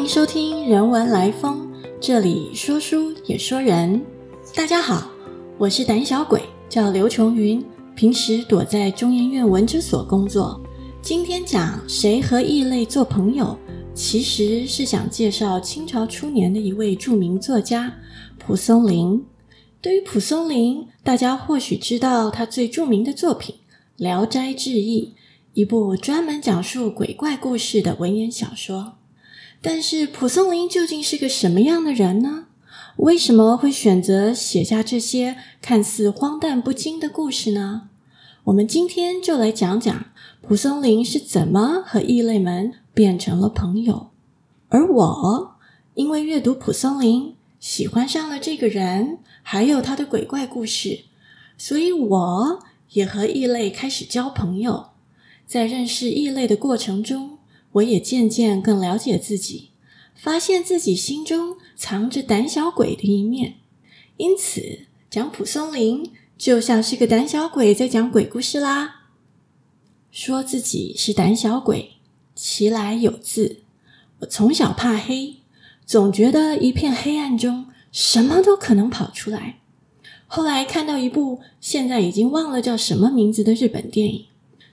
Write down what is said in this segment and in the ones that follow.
欢迎收听《人文来风》，这里说书也说人。大家好，我是胆小鬼，叫刘琼云，平时躲在中研院文之所工作。今天讲谁和异类做朋友，其实是想介绍清朝初年的一位著名作家蒲松龄。对于蒲松龄，大家或许知道他最著名的作品《聊斋志异》，一部专门讲述鬼怪故事的文言小说。但是蒲松龄究竟是个什么样的人呢？为什么会选择写下这些看似荒诞不经的故事呢？我们今天就来讲讲蒲松龄是怎么和异类们变成了朋友。而我因为阅读蒲松龄，喜欢上了这个人，还有他的鬼怪故事，所以我也和异类开始交朋友。在认识异类的过程中，我也渐渐更了解自己，发现自己心中藏着胆小鬼的一面。因此，讲蒲松龄就像是个胆小鬼在讲鬼故事啦。说自己是胆小鬼，其来有自。我从小怕黑，总觉得一片黑暗中什么都可能跑出来。后来看到一部现在已经忘了叫什么名字的日本电影。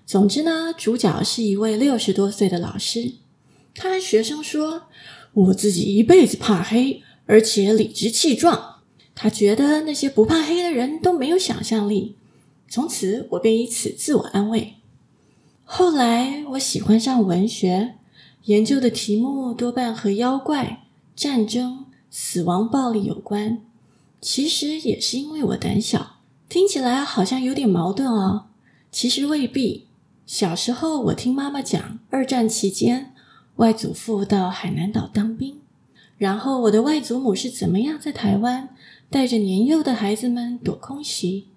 总之呢，主角是一位六十多岁的老师。他和学生说：“我自己一辈子怕黑，而且理直气壮。他觉得那些不怕黑的人都没有想象力。”从此，我便以此自我安慰。后来，我喜欢上文学，研究的题目多半和妖怪、战争、死亡、暴力有关。其实也是因为我胆小，听起来好像有点矛盾哦。其实未必。小时候，我听妈妈讲，二战期间，外祖父到海南岛当兵，然后我的外祖母是怎么样在台湾带着年幼的孩子们躲空袭，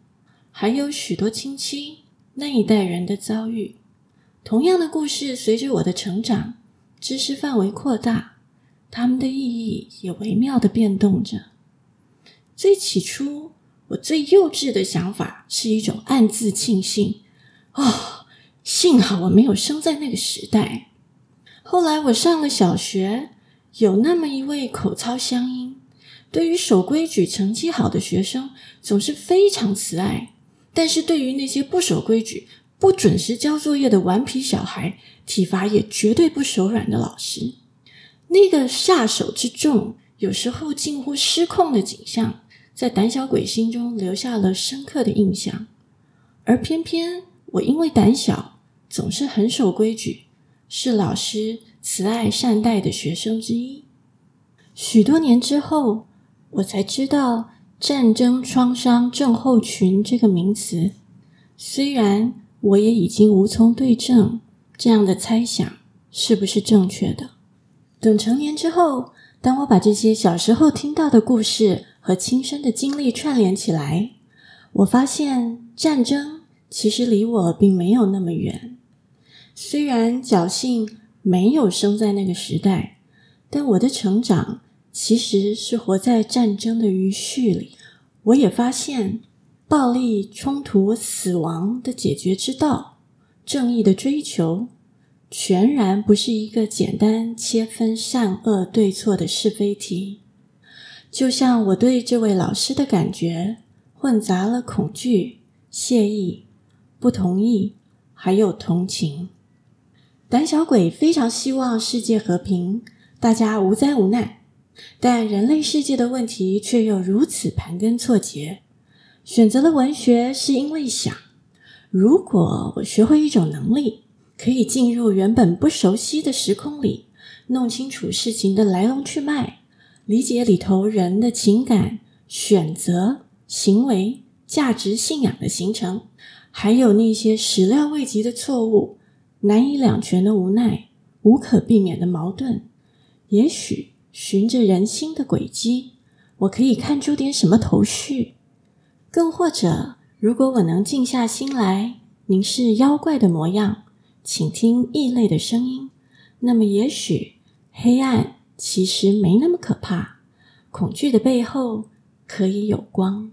还有许多亲戚那一代人的遭遇。同样的故事，随着我的成长，知识范围扩大，他们的意义也微妙的变动着。最起初，我最幼稚的想法是一种暗自庆幸，哦。幸好我没有生在那个时代。后来我上了小学，有那么一位口操乡音，对于守规矩、成绩好的学生总是非常慈爱；但是对于那些不守规矩、不准时交作业的顽皮小孩，体罚也绝对不手软的老师。那个下手之重，有时候近乎失控的景象，在胆小鬼心中留下了深刻的印象，而偏偏。我因为胆小，总是很守规矩，是老师慈爱善待的学生之一。许多年之后，我才知道“战争创伤症候群”这个名词。虽然我也已经无从对证这样的猜想是不是正确的。等成年之后，当我把这些小时候听到的故事和亲身的经历串联起来，我发现战争。其实离我并没有那么远，虽然侥幸没有生在那个时代，但我的成长其实是活在战争的余绪里。我也发现，暴力冲突、死亡的解决之道，正义的追求，全然不是一个简单切分善恶对错的是非题。就像我对这位老师的感觉，混杂了恐惧、谢意。不同意，还有同情。胆小鬼非常希望世界和平，大家无灾无难。但人类世界的问题却又如此盘根错节。选择了文学，是因为想：如果我学会一种能力，可以进入原本不熟悉的时空里，弄清楚事情的来龙去脉，理解里头人的情感、选择、行为、价值、信仰的形成。还有那些始料未及的错误、难以两全的无奈、无可避免的矛盾，也许循着人心的轨迹，我可以看出点什么头绪。更或者，如果我能静下心来，凝视妖怪的模样，倾听异类的声音，那么也许黑暗其实没那么可怕，恐惧的背后可以有光。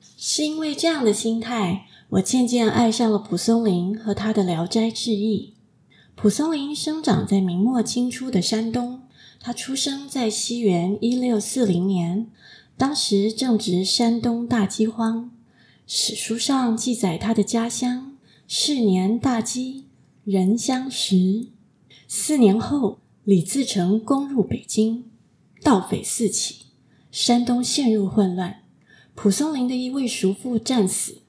是因为这样的心态。我渐渐爱上了蒲松龄和他的《聊斋志异》。蒲松龄生长在明末清初的山东，他出生在西元一六四零年，当时正值山东大饥荒。史书上记载他的家乡是年大饥，人相食。四年后，李自成攻入北京，盗匪四起，山东陷入混乱。蒲松龄的一位叔父战死，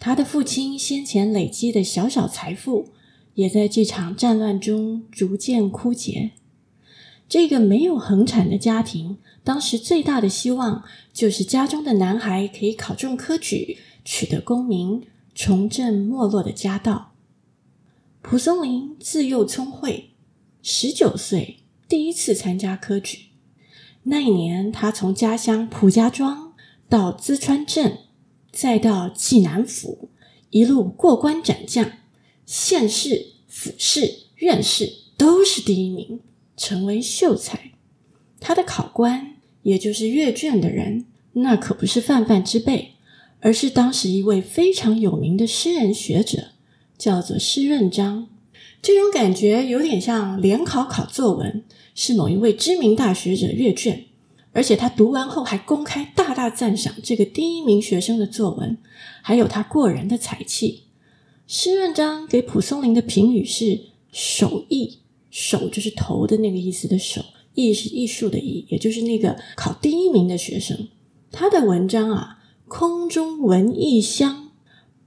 他的父亲先前累积的小小财富，也在这场战乱中逐渐枯竭。这个没有恒产的家庭，当时最大的希望就是家中的男孩可以考中科举，取得功名，重振没落的家道。蒲松龄自幼聪慧，十九岁第一次参加科举。那一年，他从家乡蒲家庄到淄川镇，再到济南府，一路过关斩将，县试、府试、院试都是第一名。成为秀才，他的考官也就是阅卷的人，那可不是泛泛之辈，而是当时一位非常有名的诗人学者，叫做施润章。这种感觉有点像联考考作文，是某一位知名大学者阅卷，而且他读完后还公开大大赞赏这个第一名学生的作文，还有他过人的才气。施润章给蒲松龄的评语是手艺。手就是头的那个意思的手，艺是艺术的艺，也就是那个考第一名的学生。他的文章啊，空中闻异香，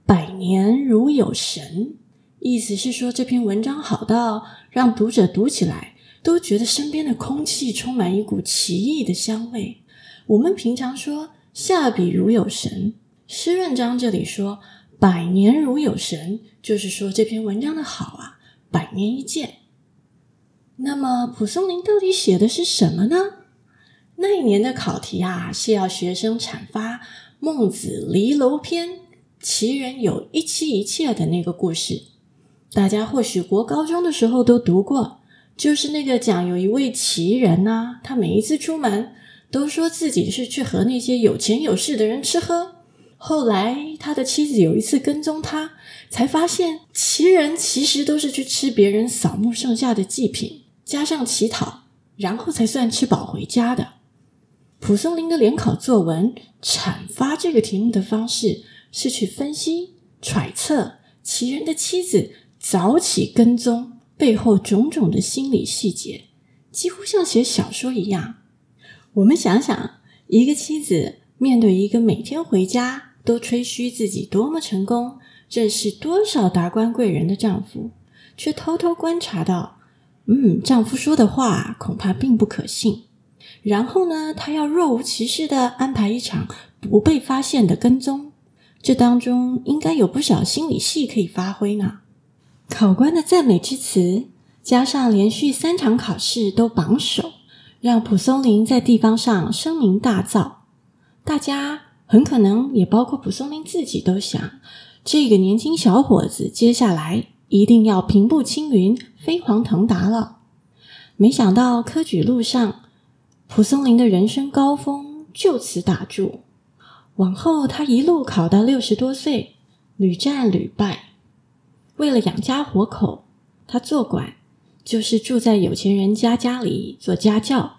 百年如有神。意思是说，这篇文章好到让读者读起来都觉得身边的空气充满一股奇异的香味。我们平常说下笔如有神，诗润章这里说百年如有神，就是说这篇文章的好啊，百年一见。那么，蒲松龄到底写的是什么呢？那一年的考题啊，是要学生阐发《孟子离楼篇》“齐人有一妻一妾”的那个故事。大家或许国高中的时候都读过，就是那个讲有一位奇人呐，他每一次出门都说自己是去和那些有钱有势的人吃喝。后来他的妻子有一次跟踪他，才发现奇人其实都是去吃别人扫墓剩下的祭品。加上乞讨，然后才算吃饱回家的。蒲松龄的联考作文阐发这个题目的方式，是去分析揣测奇人的妻子早起跟踪背后种种的心理细节，几乎像写小说一样。我们想想，一个妻子面对一个每天回家都吹嘘自己多么成功、认识多少达官贵人的丈夫，却偷偷观察到。嗯，丈夫说的话恐怕并不可信。然后呢，她要若无其事的安排一场不被发现的跟踪，这当中应该有不少心理戏可以发挥呢。考官的赞美之词，加上连续三场考试都榜首，让蒲松龄在地方上声名大噪。大家很可能也包括蒲松龄自己都想，这个年轻小伙子接下来。一定要平步青云、飞黄腾达了。没想到科举路上，蒲松龄的人生高峰就此打住。往后他一路考到六十多岁，屡战屡败。为了养家活口，他做官，就是住在有钱人家家里做家教，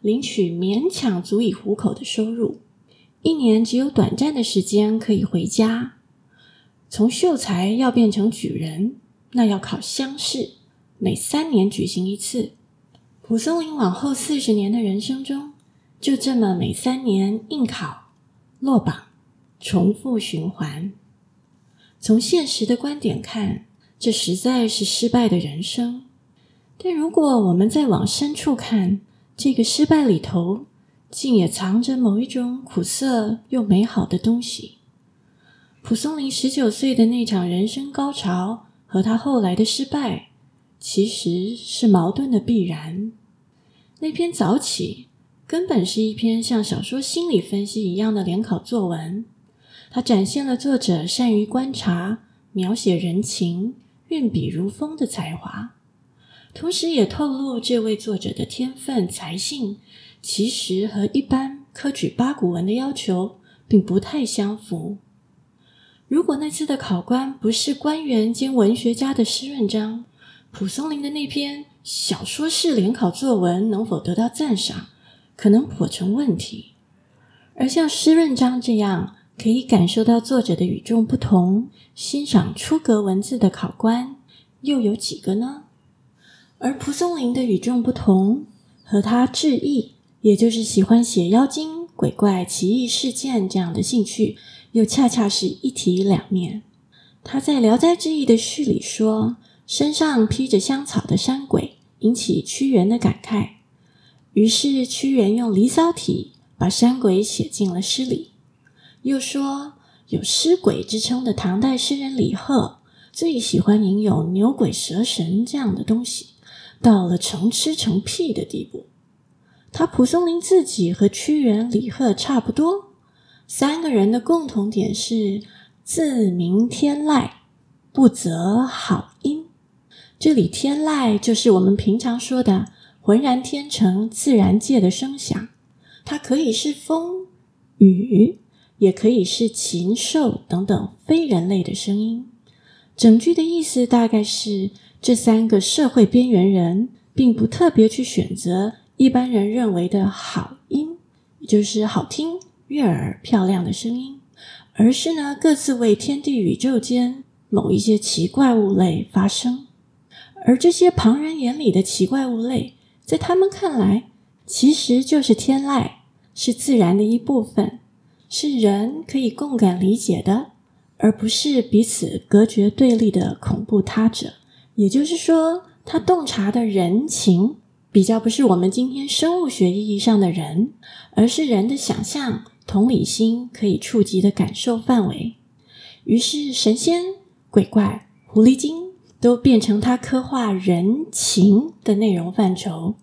领取勉强足以糊口的收入。一年只有短暂的时间可以回家。从秀才要变成举人。那要考乡试，每三年举行一次。蒲松龄往后四十年的人生中，就这么每三年应考、落榜，重复循环。从现实的观点看，这实在是失败的人生。但如果我们再往深处看，这个失败里头，竟也藏着某一种苦涩又美好的东西。蒲松龄十九岁的那场人生高潮。和他后来的失败，其实是矛盾的必然。那篇早起根本是一篇像小说心理分析一样的联考作文，它展现了作者善于观察、描写人情、运笔如风的才华，同时也透露这位作者的天分才性其实和一般科举八股文的要求并不太相符。如果那次的考官不是官员兼文学家的施润章，蒲松龄的那篇小说式联考作文能否得到赞赏，可能颇成问题。而像施润章这样可以感受到作者的与众不同，欣赏出格文字的考官，又有几个呢？而蒲松龄的与众不同，和他志异，也就是喜欢写妖精、鬼怪、奇异事件这样的兴趣，又恰恰是一体两面。他在《聊斋志异》的序里说：“身上披着香草的山鬼，引起屈原的感慨。于是屈原用《离骚》体把山鬼写进了诗里。”又说，有诗鬼之称的唐代诗人李贺，最喜欢吟咏牛鬼蛇神这样的东西。到了成痴成癖的地步，他蒲松龄自己和屈原、李贺差不多，三个人的共同点是自鸣天籁，不择好音。这里天籁就是我们平常说的浑然天成、自然界的声响，它可以是风、雨，也可以是禽兽等等非人类的声音。整句的意思大概是。这三个社会边缘人，并不特别去选择一般人认为的好音，也就是好听、悦耳、漂亮的声音，而是呢各自为天地宇宙间某一些奇怪物类发声。而这些旁人眼里的奇怪物类，在他们看来，其实就是天籁，是自然的一部分，是人可以共感理解的，而不是彼此隔绝对立的恐怖他者。也就是说，他洞察的人情比较不是我们今天生物学意义上的人，而是人的想象、同理心可以触及的感受范围。于是，神仙、鬼怪、狐狸精都变成他刻画人情的内容范畴。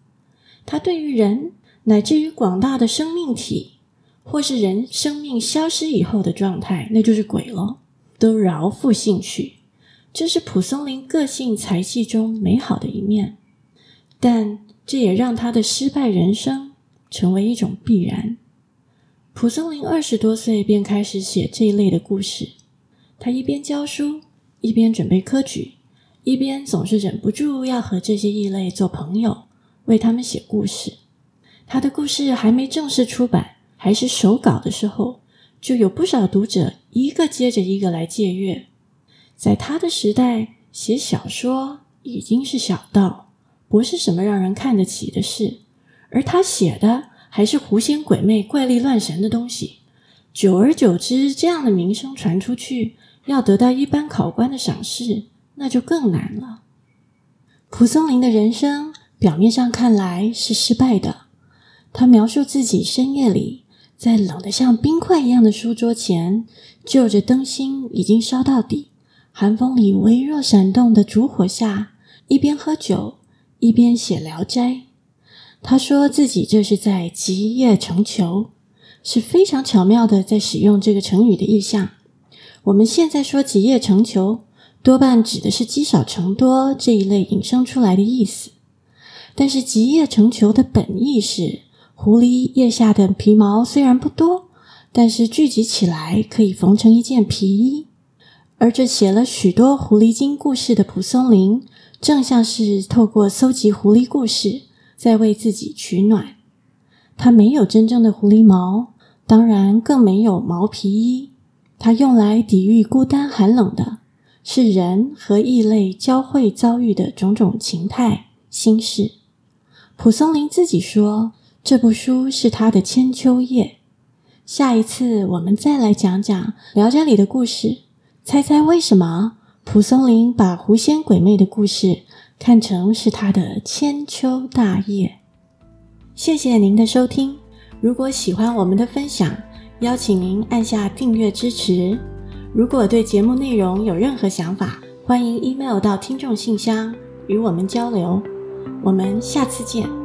他对于人，乃至于广大的生命体，或是人生命消失以后的状态，那就是鬼了，都饶富兴趣。这是蒲松龄个性才气中美好的一面，但这也让他的失败人生成为一种必然。蒲松龄二十多岁便开始写这一类的故事，他一边教书，一边准备科举，一边总是忍不住要和这些异类做朋友，为他们写故事。他的故事还没正式出版，还是手稿的时候，就有不少读者一个接着一个来借阅。在他的时代，写小说已经是小道，不是什么让人看得起的事。而他写的还是狐仙鬼魅、怪力乱神的东西。久而久之，这样的名声传出去，要得到一般考官的赏识，那就更难了。蒲松龄的人生表面上看来是失败的。他描述自己深夜里在冷得像冰块一样的书桌前，就着灯芯已经烧到底。寒风里微弱闪动的烛火下，一边喝酒一边写《聊斋》。他说自己这是在集腋成裘，是非常巧妙的在使用这个成语的意象。我们现在说集腋成裘，多半指的是积少成多这一类引申出来的意思。但是集腋成裘的本意是，狐狸腋下的皮毛虽然不多，但是聚集起来可以缝成一件皮衣。而这写了许多狐狸精故事的蒲松龄，正像是透过搜集狐狸故事，在为自己取暖。他没有真正的狐狸毛，当然更没有毛皮衣。他用来抵御孤单寒冷的，是人和异类交汇遭遇的种种情态心事。蒲松龄自己说，这部书是他的千秋业。下一次我们再来讲讲《聊斋》里的故事。猜猜为什么蒲松龄把狐仙鬼魅的故事看成是他的千秋大业？谢谢您的收听。如果喜欢我们的分享，邀请您按下订阅支持。如果对节目内容有任何想法，欢迎 email 到听众信箱与我们交流。我们下次见。